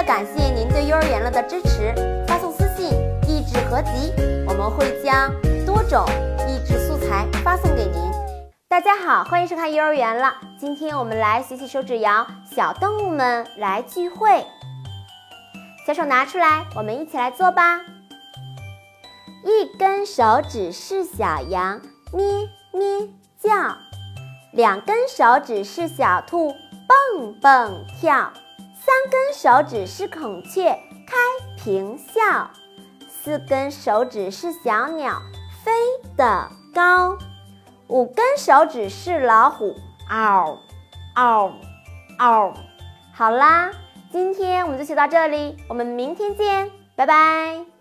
了感谢您对幼儿园了的支持，发送私信“益智合集”，我们会将多种益智素材发送给您。大家好，欢迎收看幼儿园了。今天我们来学习手指谣，小动物们来聚会。小手拿出来，我们一起来做吧。一根手指是小羊，咩咩叫；两根手指是小兔，蹦蹦跳；三根手指是孔雀，开屏笑；四根手指是小鸟，飞得高。五根手指是老虎，嗷，嗷，嗷。好啦，今天我们就学到这里，我们明天见，拜拜。